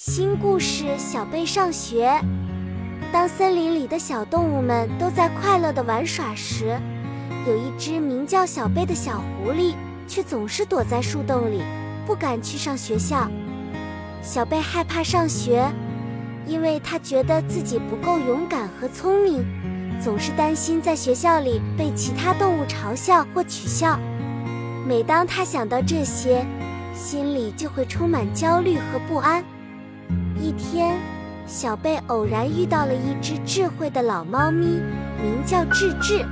新故事：小贝上学。当森林里的小动物们都在快乐地玩耍时，有一只名叫小贝的小狐狸，却总是躲在树洞里，不敢去上学校。小贝害怕上学，因为他觉得自己不够勇敢和聪明，总是担心在学校里被其他动物嘲笑或取笑。每当他想到这些，心里就会充满焦虑和不安。一天，小贝偶然遇到了一只智慧的老猫咪，名叫智智。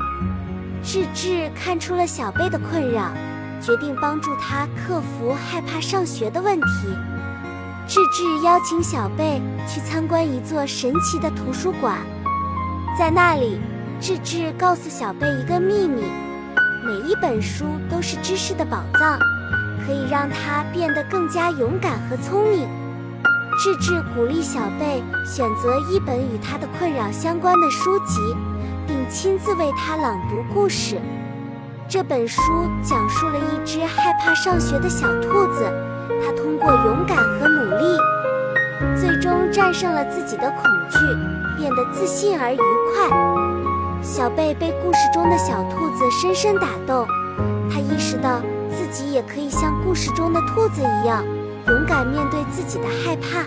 智智看出了小贝的困扰，决定帮助他克服害怕上学的问题。智智邀请小贝去参观一座神奇的图书馆，在那里，智智告诉小贝一个秘密：每一本书都是知识的宝藏，可以让他变得更加勇敢和聪明。智智鼓励小贝选择一本与他的困扰相关的书籍，并亲自为他朗读故事。这本书讲述了一只害怕上学的小兔子，它通过勇敢和努力，最终战胜了自己的恐惧，变得自信而愉快。小贝被故事中的小兔子深深打动，他意识到自己也可以像故事中的兔子一样。勇敢面对自己的害怕，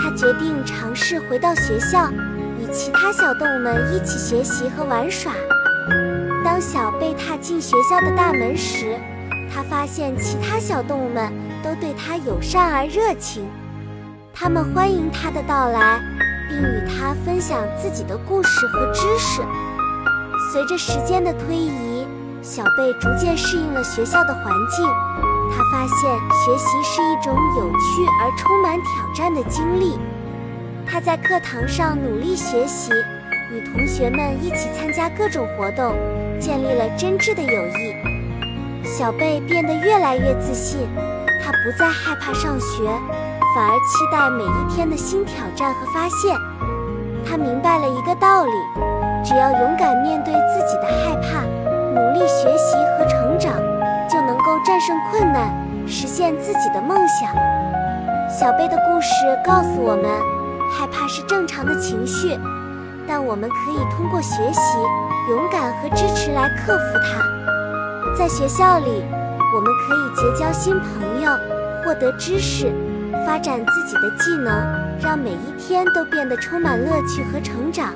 他决定尝试回到学校，与其他小动物们一起学习和玩耍。当小贝踏进学校的大门时，他发现其他小动物们都对他友善而热情，他们欢迎他的到来，并与他分享自己的故事和知识。随着时间的推移，小贝逐渐适应了学校的环境。他发现学习是一种有趣而充满挑战的经历。他在课堂上努力学习，与同学们一起参加各种活动，建立了真挚的友谊。小贝变得越来越自信，他不再害怕上学，反而期待每一天的新挑战和发现。他明白了一个道理：只要勇敢面对自己的害怕，努力学习。战胜困难，实现自己的梦想。小贝的故事告诉我们，害怕是正常的情绪，但我们可以通过学习、勇敢和支持来克服它。在学校里，我们可以结交新朋友，获得知识，发展自己的技能，让每一天都变得充满乐趣和成长。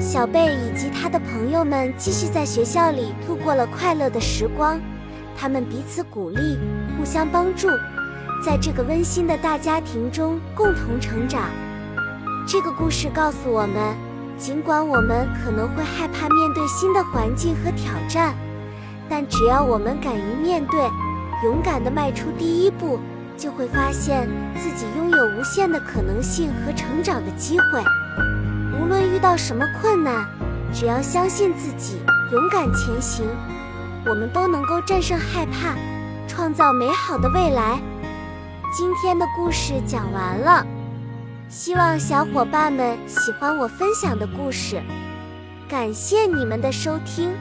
小贝以及他的朋友们继续在学校里度过了快乐的时光。他们彼此鼓励，互相帮助，在这个温馨的大家庭中共同成长。这个故事告诉我们，尽管我们可能会害怕面对新的环境和挑战，但只要我们敢于面对，勇敢地迈出第一步，就会发现自己拥有无限的可能性和成长的机会。无论遇到什么困难，只要相信自己，勇敢前行。我们都能够战胜害怕，创造美好的未来。今天的故事讲完了，希望小伙伴们喜欢我分享的故事。感谢你们的收听。